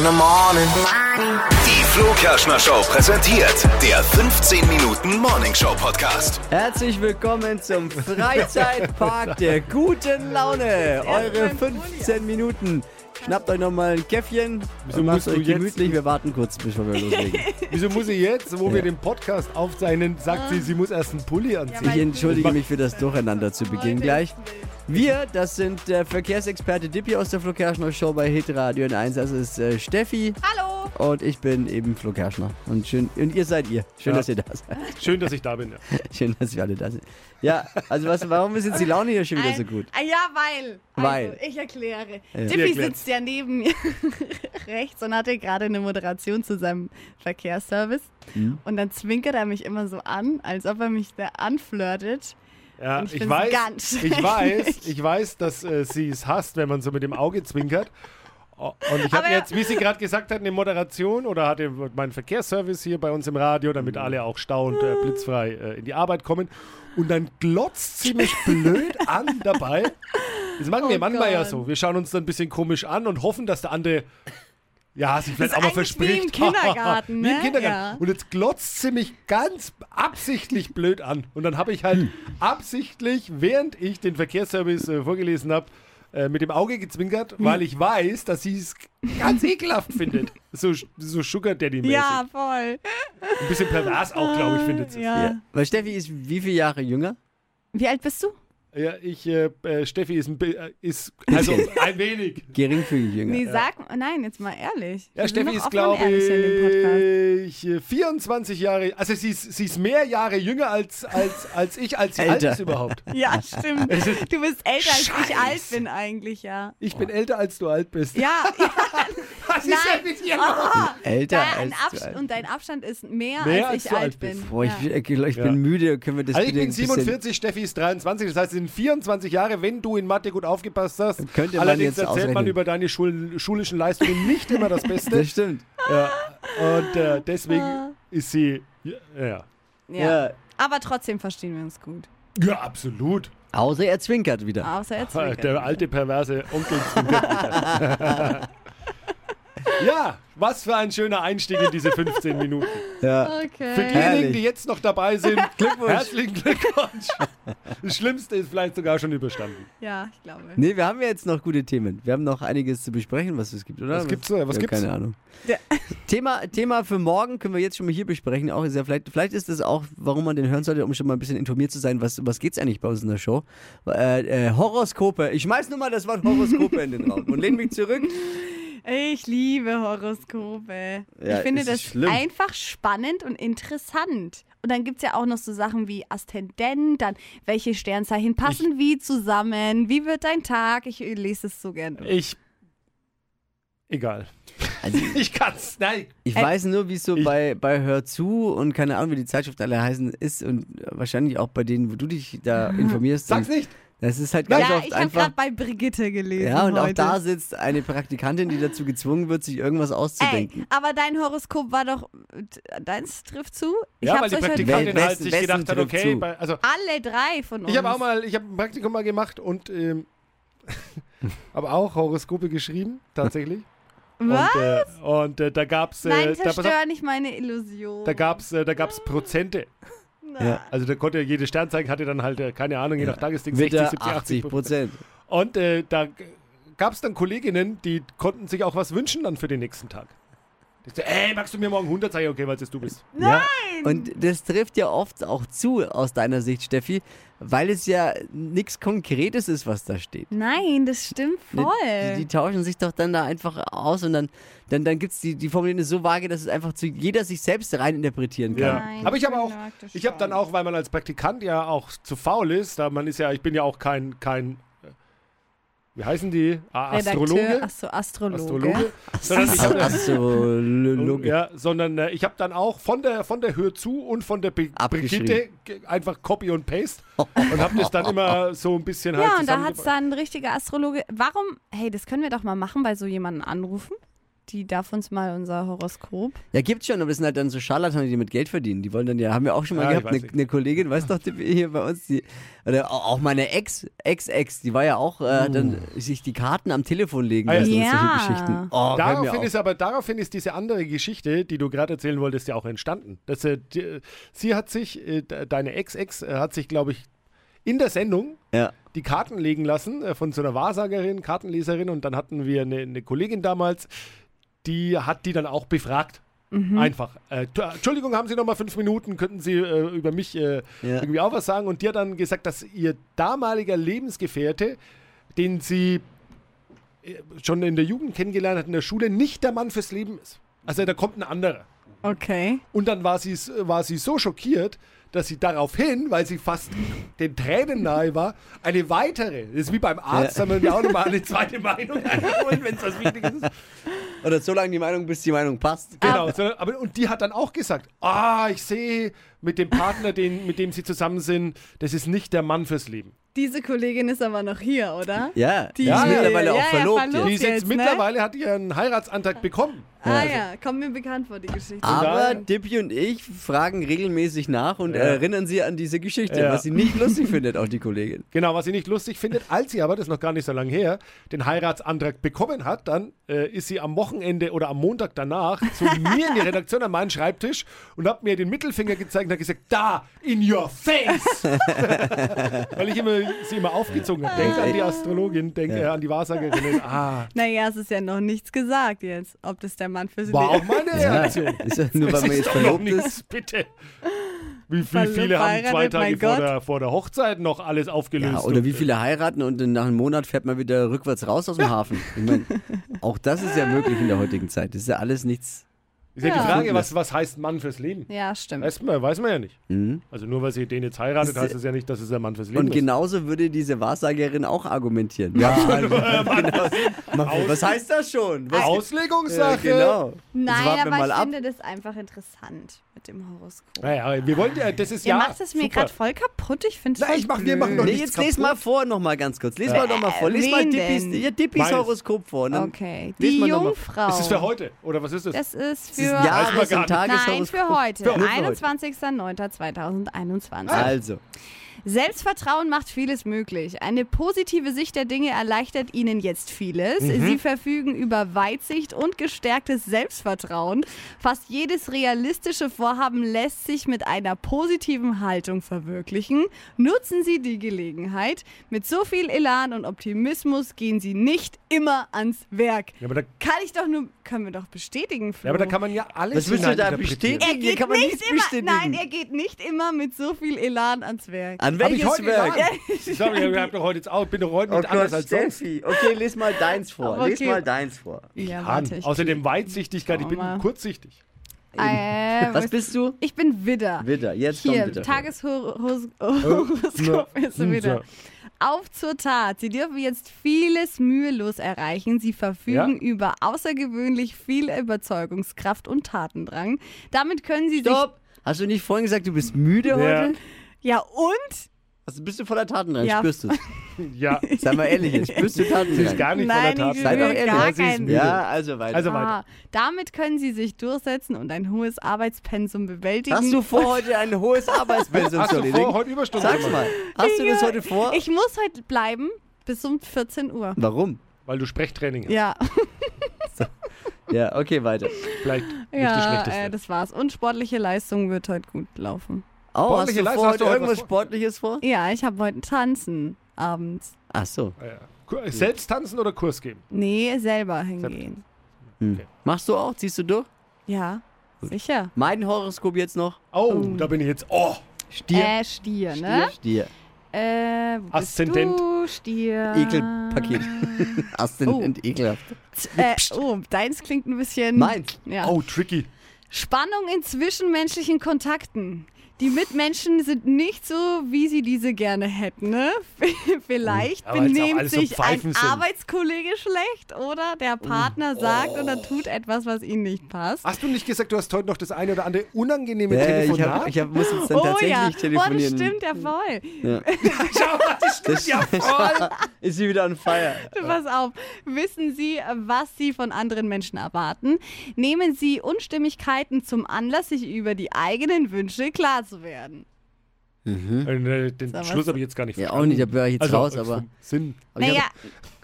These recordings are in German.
in the morning. Die Flo Kerschner Show präsentiert der 15 Minuten Morning Show Podcast. Herzlich willkommen zum Freizeitpark der guten Laune. Eure 15 Minuten. Schnappt euch nochmal ein Käffchen Wieso und macht musst du euch jetzt- gemütlich. Wir warten kurz, bevor wir loslegen. Wieso muss sie jetzt, wo wir den Podcast aufzeichnen, sagt sie, sie muss erst einen Pulli anziehen? Ich entschuldige mich für das Durcheinander zu Beginn gleich. Wir, das sind der Verkehrsexperte Dippi aus der Flo Kerschner Show bei Hitradio in 1. Das ist äh, Steffi Hallo! und ich bin eben Flo Kerschner. Und, schön, und ihr seid ihr. Schön, Ja. dass ihr da seid. Schön, dass ich da bin. Ja. Schön, dass wir alle da sind. Ja, also was, warum ist jetzt die Laune hier schon wieder so gut? Ja, weil. Weil. Also, ich erkläre. Ja. Erklärt's. sitzt ja neben mir rechts und hatte gerade eine Moderation zu seinem Verkehrsservice. Mhm. Und dann zwinkert er mich immer so an, als ob er mich da anflirtet. Ja, ich ich, weiß, ganz ich weiß, ich weiß, dass äh, sie es hasst, wenn man so mit dem Auge zwinkert. Oh, Und ich habe jetzt, wie sie gerade gesagt hat, eine Moderation oder hatte meinen Verkehrsservice hier bei uns im Radio, damit alle auch stauend äh, blitzfrei äh, in die Arbeit kommen. Und dann glotzt sie mich blöd an dabei. Das machen wir Oh manchmal ja so. Wir schauen uns dann ein bisschen komisch an und hoffen, dass der andere ja, sich vielleicht ist auch mal eigentlich verspricht. wie im Kindergarten, wie im ne? Kindergarten. Ja. Und jetzt glotzt sie mich ganz absichtlich blöd an. Und dann habe ich halt absichtlich, während ich den Verkehrsservice äh, vorgelesen habe, äh, mit dem Auge gezwinkert, weil ich weiß, dass sie es ganz ekelhaft findet. So, so Sugar Daddy-mäßig. Ja, voll. Ein bisschen pervers auch, glaube ich, findet sie es. Ja. Ja. Weil Steffi ist wie viele Jahre jünger? Wie alt bist du? Ja, ich, äh, äh, Steffi ist, ein, äh, ist also ein wenig. Geringfügig jünger. Nee, sag. Nein, jetzt mal ehrlich. Ja, Wir Steffi ist, glaube ich, äh, 24 Jahre, also sie ist, sie ist mehr Jahre jünger als, als, als ich, als sie Älter. alt ist überhaupt. Ja, stimmt. Du bist älter, als ich Scheiße. alt bin eigentlich, ja. Ich bin älter, als du alt bist. Ja, ja. Was ist Nein. denn mit dir los? Ah, Älter dein als du alt. Und dein Abstand ist mehr, Mehr als als ich du alt alt bin. Boah, ich, ja. ich, ich Ja. bin müde. Können wir das Also ich bitte bin ein bisschen- 47, Steffi ist 23, das heißt, es sind 24 Jahre, wenn du in Mathe gut aufgepasst hast. Könnte man Allerdings jetzt erzählt man ausrechnen. über deine Schul schulischen Leistungen nicht immer das Beste. Das stimmt. ja. Und äh, deswegen Ah. ist sie, ja, ja. Ja. Aber trotzdem verstehen wir uns gut. ja, absolut. Außer er zwinkert wieder. Außer er zwinkert. Der alte perverse Onkel. ja, was für ein schöner Einstieg in diese 15 Minuten. Ja. Für Okay. diejenigen, Herrlich. die jetzt noch dabei sind, Glückwunsch. herzlichen Glückwunsch. Das Schlimmste ist vielleicht sogar schon überstanden. Ja, ich glaube. Nee, wir haben ja jetzt noch gute Themen. Wir haben noch einiges zu besprechen, was es gibt, oder? Was gibt's da? Was ja, gibt's? Keine Ahnung. Ja. Thema, Thema für morgen können wir jetzt schon mal hier besprechen. Auch ist ja vielleicht, vielleicht ist das auch, warum man den hören sollte, um schon mal ein bisschen informiert zu sein, was, was geht's eigentlich bei uns in der Show. Äh, äh, Horoskope. Ich schmeiß nur mal das Wort Horoskope in den Raum und lehne mich zurück. Ich liebe Horoskope. Ja, ich finde das schlimm. einfach spannend und interessant. Und dann gibt es ja auch noch so Sachen wie Aszendent, dann welche Sternzeichen passen wie zusammen, wie wird dein Tag? Ich lese es so gern. durch. Ich. Egal. Also, Ich kann's. Nein. ich Äh, weiß nur, wie es so ich- bei, bei Hör zu und keine Ahnung, wie die Zeitschriften alle heißen, ist und wahrscheinlich auch bei denen, wo du dich da informierst. Sag's Und nicht. Das ist halt ganz ja, oft ich habe einfach. gerade bei Brigitte gelesen. Ja, und auch heute. da sitzt eine Praktikantin, die dazu gezwungen wird, sich irgendwas Ey, auszudenken. aber dein Horoskop war doch. Deins trifft zu? Ich Ja, weil die Praktikantin Wessen- halt sich gedacht hat, okay, bei, also alle drei von uns. ich habe auch mal, ich habe ein Praktikum mal gemacht und ähm, habe auch Horoskope geschrieben, tatsächlich. Was? Und, äh, und äh, da gab's, äh, Nein, da, zerstör nicht meine Illusion. da gab's, äh, da gab's Prozente. Ja. Also da konnte jede Sternzeichen hatte dann halt, äh, keine Ahnung, je nach Tagesding 60, Witter 70, 80 80 Prozent. Und äh, da gab es dann Kolleginnen, die konnten sich auch was wünschen dann für den nächsten Tag. So, ey, magst du mir morgen 100 sagen? Okay, weil es jetzt du bist. Ja. Und das trifft ja oft auch zu aus deiner Sicht, Steffi, weil es ja nichts Konkretes ist, was da steht. Nein, das stimmt Ne, voll. Die, die tauschen sich doch dann da einfach aus und dann, dann, dann gibt es die, die Formulierung ist so vage, dass es einfach zu jeder sich selbst rein interpretieren kann. Ja. Nein, Aber ich habe ich auch, ich habe dann auch, weil man als Praktikant ja auch zu faul ist, da man ist ja, ich bin ja auch kein, kein, wie heißen die? Ah, Astrologe. Redakteur, Achso, Astrologe. Astrologe. Sondern ich habe Astrologe. ja, sondern äh, ich habe dann auch von der von der Hör zu und von der Be. Brigitte einfach Copy und Paste und habe das dann immer so ein bisschen halt Ja, und da hat es dann ein richtiger Astrologe. Warum, hey, das können wir doch mal machen, bei so jemanden anrufen, die darf uns mal unser Horoskop. Ja, gibt's schon, aber das sind halt dann so Scharlatane, die mit Geld verdienen. Die wollen dann ja, haben wir auch schon mal Ja, ich gehabt, eine, eine Kollegin, weißt doch, die hier bei uns, die, oder au- auch meine Ex, Ex-Ex, die war ja auch, äh, hat dann sich die Karten am Telefon legen Ah, ja. lassen Ja. solche Geschichten. Oh, Daraufhin auf. ist aber daraufhin ist diese andere Geschichte, die du gerade erzählen wolltest, ja auch entstanden. Dass, äh, die, sie hat sich, äh, de- deine Ex-Ex äh, hat sich, glaube ich, in der Sendung ja. die Karten legen lassen äh, von so einer Wahrsagerin, Kartenleserin und dann hatten wir eine, eine Kollegin damals, die hat die dann auch befragt. Einfach. Äh, t- Entschuldigung, haben Sie noch mal fünf Minuten? Könnten Sie äh, über mich äh, Ja. irgendwie auch was sagen? Und die hat dann gesagt, dass ihr damaliger Lebensgefährte, den sie äh, schon in der Jugend kennengelernt hat, in der Schule, nicht der Mann fürs Leben ist. Also da kommt ein anderer. Okay. Und dann war sie, war sie so schockiert, dass sie daraufhin, weil sie fast den Tränen nahe war, eine weitere, das ist wie beim Arzt, Ja. haben wir mir auch nochmal eine zweite Meinung eingeholt, wenn es was Wichtiges ist. Oder so lange die Meinung, bis die Meinung passt. Genau, so, aber, und die hat dann auch gesagt, ah, ich sehe mit dem Partner, den, mit dem sie zusammen sind, das ist nicht der Mann fürs Leben. Diese Kollegin ist aber noch hier, oder? Ja, die, Die- ist mittlerweile Ja, auch ja, verlobt. verlobt. jetzt. Die ist jetzt, jetzt, ne? mittlerweile, hat ihren Heiratsantrag bekommen. Ah ja, kommt mir bekannt vor, die Geschichte. Aber Dippy und ich fragen regelmäßig nach und Ja. erinnern sie an diese Geschichte, Ja. was sie nicht lustig findet, auch die Kollegin. Genau, was sie nicht lustig findet, als sie aber, das ist noch gar nicht so lange her, den Heiratsantrag bekommen hat, dann äh, ist sie am Wochenende oder am Montag danach zu mir in die Redaktion an meinen Schreibtisch und hat mir den Mittelfinger gezeigt und hat gesagt, da, in your face! Weil ich immer, sie immer aufgezogen habe. Denk an die Astrologin, denk äh, an die Wahrsagerinnen. Ah, Naja, es ist ja noch nichts gesagt jetzt, ob das der Mann für sie war auch meine Reaktion. Ist ja nur, weil man jetzt verlobt ist. bitte. Wie, wie viele haben zwei Tage vor der, vor der Hochzeit noch alles aufgelöst? Ja, oder wie viele heiraten und dann nach einem Monat fährt man wieder rückwärts raus aus dem Hafen. Ich meine, auch das ist ja möglich in der heutigen Zeit. Das ist ja alles nichts. Ist ja, Ja. die Frage, was, was heißt Mann fürs Leben? Ja, stimmt. Weiß man, weiß man ja nicht. Mhm. Also nur weil sie den jetzt heiratet, heißt es ja nicht, dass es der Mann fürs Leben Und ist. genauso würde diese Wahrsagerin auch argumentieren. Ja, genau. Was heißt das schon? Was, Auslegungssache. Ja, genau. Nein, aber mal ich ab. finde das einfach interessant mit dem Horoskop. Naja, wir wollen ja, das ist Ihr ja. macht es mir gerade voll kaputt. Ich finde es voll ich mach- wir machen noch Nee, nichts jetzt les kaputt. mal vor noch mal ganz kurz. Les mal doch mal vor. Les Äh, mal Dippis, Dippis. Horoskop vor. Und dann Okay, die mal noch mal- Jungfrau. Ist das für heute? Oder was ist das? Das ist Das für... Jahres- und. Tageshoroskop. Nein, für heute. Nur für heute. 21.09.2021. Also, Selbstvertrauen macht vieles möglich. Eine positive Sicht der Dinge erleichtert Ihnen jetzt vieles. Mhm. Sie verfügen über Weitsicht und gestärktes Selbstvertrauen. Fast jedes realistische Vorhaben lässt sich mit einer positiven Haltung verwirklichen. Nutzen Sie die Gelegenheit. Mit so viel Elan und Optimismus gehen Sie nicht immer ans Werk. ja, aber da, Kann ich doch nur, können wir doch bestätigen, Flo. ja, aber da kann man ja alles Was willst du da bestätigen? er geht kann man nicht immer, bestätigen. nein, er geht nicht immer mit so viel Elan ans Werk. An Hab ich welches heute Werk? Sorry, ich hab doch heute jetzt auch, bin doch heute Oh nicht anders Gott, als sonst. Steffi. Okay, les mal deins vor. Okay. Les mal deins vor. Ja, warte, ich Außerdem Weitsichtigkeit, ich bin kurzsichtig. Äh, Was bist du? Ich bin Widder. Widder. Jetzt Hier, kommt Widder. Tageshoroskop ist Na, wieder. Auf zur Tat. Sie dürfen jetzt vieles mühelos erreichen. Sie verfügen Ja. über außergewöhnlich viel Überzeugungskraft und Tatendrang. Damit können Sie Stopp! Hast du nicht vorhin gesagt, du bist müde Ja. heute? Ja, und? Also bist du voller Taten dran? Ja. Spürst du es? Ja, Sei mal ehrlich jetzt. Spürst du Taten sie ist gar nicht Nein, voller ich Taten. Sei doch ehrlich. gar Ja, sie ist müde. Ja, also weiter. Also weiter. Ah, damit können Sie sich durchsetzen und ein hohes Arbeitspensum bewältigen. Hast du vor, heute ein hohes Arbeitspensum Hast zu du vor, erledigen? heute Überstunden Sag's mal. Hast du das heute vor? Ich muss heute bleiben bis um 14 Uhr. Warum? Weil du Sprechtraining hast. Ja, Ja, okay, weiter. Vielleicht nicht das ja Schlechteste. äh, das war's. Und sportliche Leistung wird heute gut laufen. Oh, hast du vor, hast du irgendwas was vor? Sportliches vor? Ja, ich habe heute Tanzen abends. Ach so. Ja, ja. Selbst tanzen oder Kurs geben? Nee, selber hingehen. Hm. Okay. Machst du auch? Ziehst du durch? Ja, sicher. Mein Horoskop jetzt noch? Oh, Oh. da bin ich jetzt. Oh, Stier. Äh, Stier, ne? Stier. Äh, wo bist Aszendent. du? Stier. Ekelpaket. Aszendent ekelhaft. Äh, oh, deins klingt ein bisschen. Meins? Ja. oh, tricky. Spannung in zwischenmenschlichen Kontakten. Die Mitmenschen sind nicht so, wie sie diese gerne hätten. Ne? Vielleicht auch benehmt alles so sich ein. Arbeitskollege schlecht oder der Partner sagt oder tut etwas, was ihm nicht passt. Hast du nicht gesagt, du hast heute noch das eine oder andere unangenehme Äh, ich Telefonat? hab, ich hab, muss jetzt dann oh tatsächlich ja, oh, das telefonieren. stimmt ja voll. Ja. Schau mal, das stimmt ja voll. Ist sie wieder on fire? Pass auf, wissen Sie, was Sie von anderen Menschen erwarten? Nehmen Sie Unstimmigkeiten zum Anlass, sich über die eigenen Wünsche klar zu werden. Äh, Den was- Schluss habe ich jetzt gar nicht Ja, verstanden. auch nicht, da wäre ich jetzt also, raus, aber. Sinn. aber naja,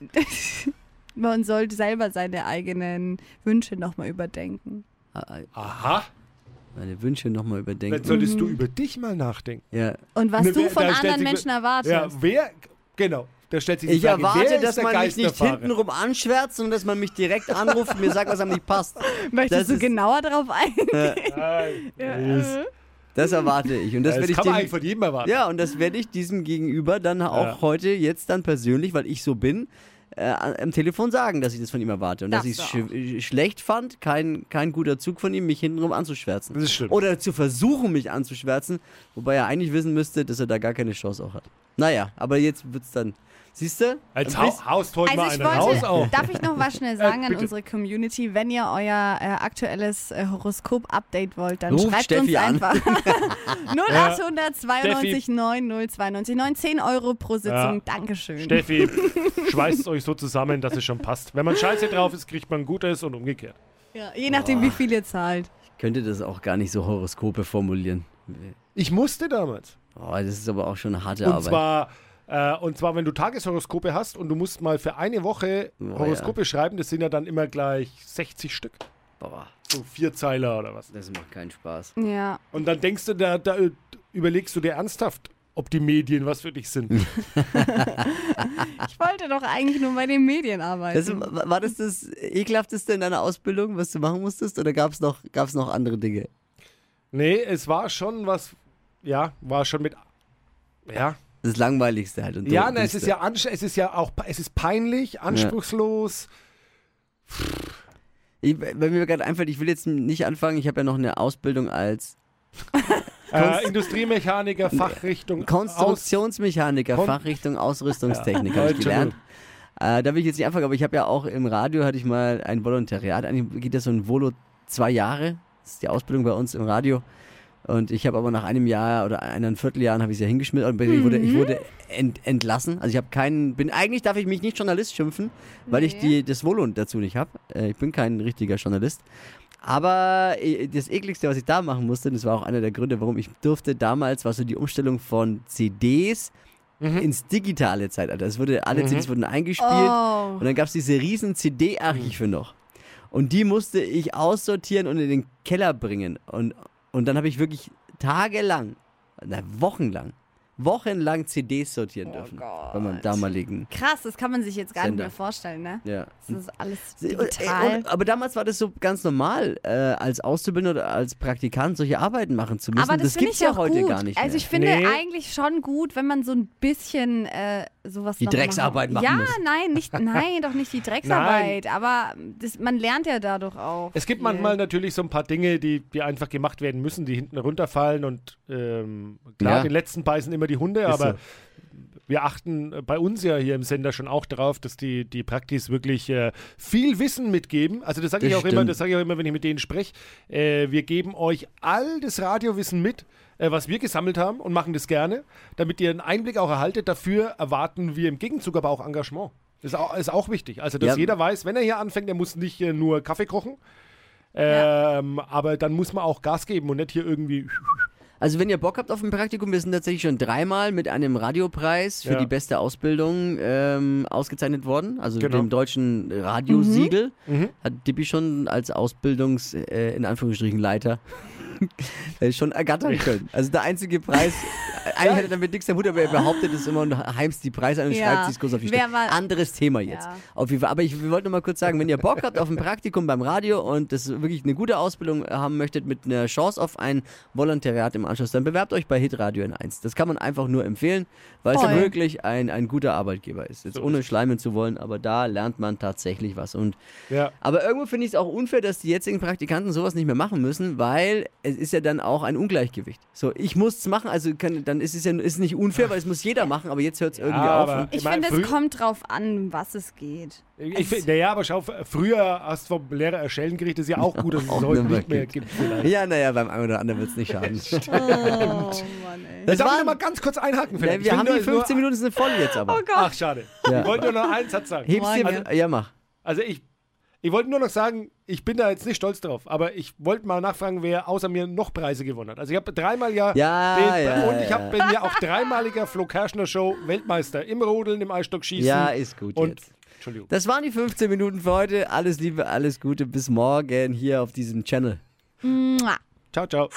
man sollte selber seine eigenen Wünsche nochmal überdenken. Ah, Aha, meine Wünsche nochmal dann überdenken. solltest du über dich mal nachdenken. Ja. Und was Ne, du wer- von anderen Menschen erwartest. Ja, wer, genau, da stellt sich die Ich Frage, erwarte, dass man mich nicht hintenrum anschwärzt, sondern dass man mich direkt anruft und mir sagt, was einem nicht passt. Möchtest das du ist- genauer darauf eingehen? Nein, Ja, das, äh. Das erwarte ich. Und das, das werde ich kann man dem, eigentlich von jedem erwarten. Ja, und das werde ich diesem Gegenüber dann auch Ja. heute jetzt dann persönlich, weil ich so bin, äh, am Telefon sagen, dass ich das von ihm erwarte. Und dass ich es sch schlecht fand, kein, kein guter Zug von ihm, mich hintenrum anzuschwärzen. Das ist schlimm. Oder zu versuchen, mich anzuschwärzen, wobei er eigentlich wissen müsste, dass er da gar keine Chance auch hat. Naja, aber jetzt wird's dann. Siehst du? Als Ein bisschen- hau haust heute Also mal raus wollte, auch. darf ich noch was schnell sagen an unsere Community? Wenn ihr euer äh, aktuelles äh, Horoskop-Update wollt, dann Ruft schreibt Steffi uns an. einfach 0800 92 Steffi. 90 92 9, 10 Euro pro Sitzung. Ja. Dankeschön. Steffi, schweißt euch so zusammen, dass es schon passt. Wenn man scheiße drauf ist, kriegt man Gutes und umgekehrt. Ja, je nachdem, wie viel ihr zahlt. Ich könnte das auch gar nicht so Horoskope formulieren. Ich musste damals. Oh, das ist aber auch schon eine harte Und Arbeit. zwar, äh, und zwar, wenn du Tageshoroskope hast und du musst mal für eine Woche Oh, Horoskope schreiben, das sind ja dann immer gleich 60 Stück. Boah, So vier Zeiler oder was. das macht keinen Spaß. Ja. Und dann denkst du, da, da überlegst du dir ernsthaft, ob die Medien was für dich sind. Ich wollte doch eigentlich nur bei den Medien Das, arbeiten. war das das ekelhafteste in deiner Ausbildung, was du machen musstest? Oder gab es noch, gab's noch andere Dinge? nee, es war schon was, ja, war schon mit, ja. Das Langweiligste halt. Ja, na, es ist ja, es ist ja auch, es ist peinlich, anspruchslos. Ich, wenn mir gerade einfällt, ich will jetzt nicht anfangen, ich habe ja noch eine Ausbildung als Äh, Industriemechaniker, Fachrichtung. Konstruktionsmechaniker, Kon- Fachrichtung Ausrüstungstechnik Ja. habe ich gelernt. Äh, da will ich jetzt nicht anfangen, aber ich habe ja auch im Radio hatte ich mal ein Volontariat. Eigentlich geht das so ein Volo zwei Jahre. Das ist die Ausbildung bei uns im Radio. Und ich habe aber nach einem Jahr oder eineinhalb Vierteljahren habe ich es ja hingeschmissen. Und ich wurde, ich wurde ent, entlassen. Also ich habe keinen, bin eigentlich darf ich mich nicht Journalist schimpfen, weil ich die, das Volo dazu nicht habe. Äh, ich bin kein richtiger Journalist. Aber äh, das ekligste, was ich da machen musste, das war auch einer der Gründe, warum ich durfte damals, war so die Umstellung von CDs ins digitale Zeitalter. Es wurde, alle CDs wurden eingespielt Oh. und dann gab es diese riesen CD-Archive noch. Und die musste ich aussortieren und in den Keller bringen. Und, und dann habe ich wirklich tagelang, na, wochenlang, wochenlang CDs sortieren dürfen. Bei meinem damaligen. Krass, das kann man sich jetzt gar nicht Sender. mehr vorstellen, ne? Ja. Das ist alles Und- digital. Und, aber damals war das so ganz normal, äh, als Auszubildender oder als Praktikant solche Arbeiten machen zu müssen. Aber das, finde gibt's ich ja auch heute gut. gar nicht Also mehr. ich finde Nee. eigentlich schon gut, wenn man so ein bisschen äh, sowas Die noch Drecksarbeit machen Ja, muss. nein, nicht, nein, doch nicht die Drecksarbeit. Aber das, man lernt ja dadurch auch. Es gibt viel. manchmal natürlich so ein paar Dinge, die, die einfach gemacht werden müssen, die hinten runterfallen und ähm, klar, Ja. den letzten beißen immer die Hunde, Ist aber so. Wir achten äh, bei uns ja hier im Sender schon auch darauf, dass die, die Praktis wirklich äh, viel Wissen mitgeben. Also das sage ich auch immer, das sage ich auch immer, wenn ich mit denen spreche. Äh, wir geben euch all das Radiowissen mit, äh, was wir gesammelt haben und machen das gerne, damit ihr einen Einblick auch erhaltet. Dafür erwarten wir im Gegenzug aber auch Engagement. Das ist auch, ist auch wichtig. Also, dass Ja. jeder weiß, wenn er hier anfängt, er muss nicht äh, nur Kaffee kochen, ähm, aber dann muss man auch Gas geben und nicht hier irgendwie. Also wenn ihr Bock habt auf ein Praktikum, wir sind tatsächlich schon dreimal mit einem Radiopreis für Ja. die beste Ausbildung ähm, ausgezeichnet worden. Also Genau. dem deutschen Radiosiegel Mhm. hat Dippi schon als Ausbildungs, äh, in Anführungsstrichen, Leiter schon ergattern können. Also der einzige Preis, eigentlich hat er damit nichts am Hut, aber er behauptet es immer und heimst die Preise an und schreibt sich kurz auf die Stirn. Anderes Thema jetzt. Auf jeden Fall. Aber ich wir wollten noch mal kurz sagen, wenn ihr Bock habt auf ein Praktikum beim Radio und das wirklich eine gute Ausbildung haben möchtet mit einer Chance auf ein Volontariat im Anschluss, dann bewerbt euch bei Hitradio N1. Das kann man einfach nur empfehlen, weil es Voll. ja wirklich ein, ein guter Arbeitgeber ist. Jetzt So ohne es. schleimen zu wollen, aber da lernt man tatsächlich was. Und Ja. aber irgendwo finde ich es auch unfair, dass die jetzigen Praktikanten sowas nicht mehr machen müssen, weil es ist ja dann auch ein Ungleichgewicht. So, ich muss es machen, also kann, dann ist es ja ist nicht unfair, weil es muss jeder machen, aber jetzt hört es irgendwie auf. Ich Ich mein, finde, es kommt drauf an, was es geht. Ich find, naja, aber schau, früher hast du vom Lehrer erstellen gekriegt, ist ja auch gut, dass es es heute nicht mehr gibt. Vielleicht. ja, naja, beim einen oder anderen wird es nicht schaden. Oh Mann, ey. Das darf ich mal ganz kurz einhaken. vielleicht. Ja, wir haben nur- die 15 nur, Minuten sind voll jetzt aber. Oh Gott. Ach, schade. Ja. Ich wollte nur noch einen Satz sagen. Hebst dir, ja, mach. Also ich, ich wollte nur noch sagen, ich bin da jetzt nicht stolz drauf, aber ich wollte mal nachfragen, wer außer mir noch Preise gewonnen hat. Also ich habe dreimal ja, Ja, den, ja, und ich ja. hab, bin ja auch dreimaliger Flo Kerschner Show Weltmeister im Rodeln, im Eisstockschießen. Ja, ist gut und jetzt. Entschuldigung. Das waren die 15 Minuten für heute. Alles Liebe, alles Gute. Bis morgen hier auf diesem Channel. Mua. Ciao, ciao.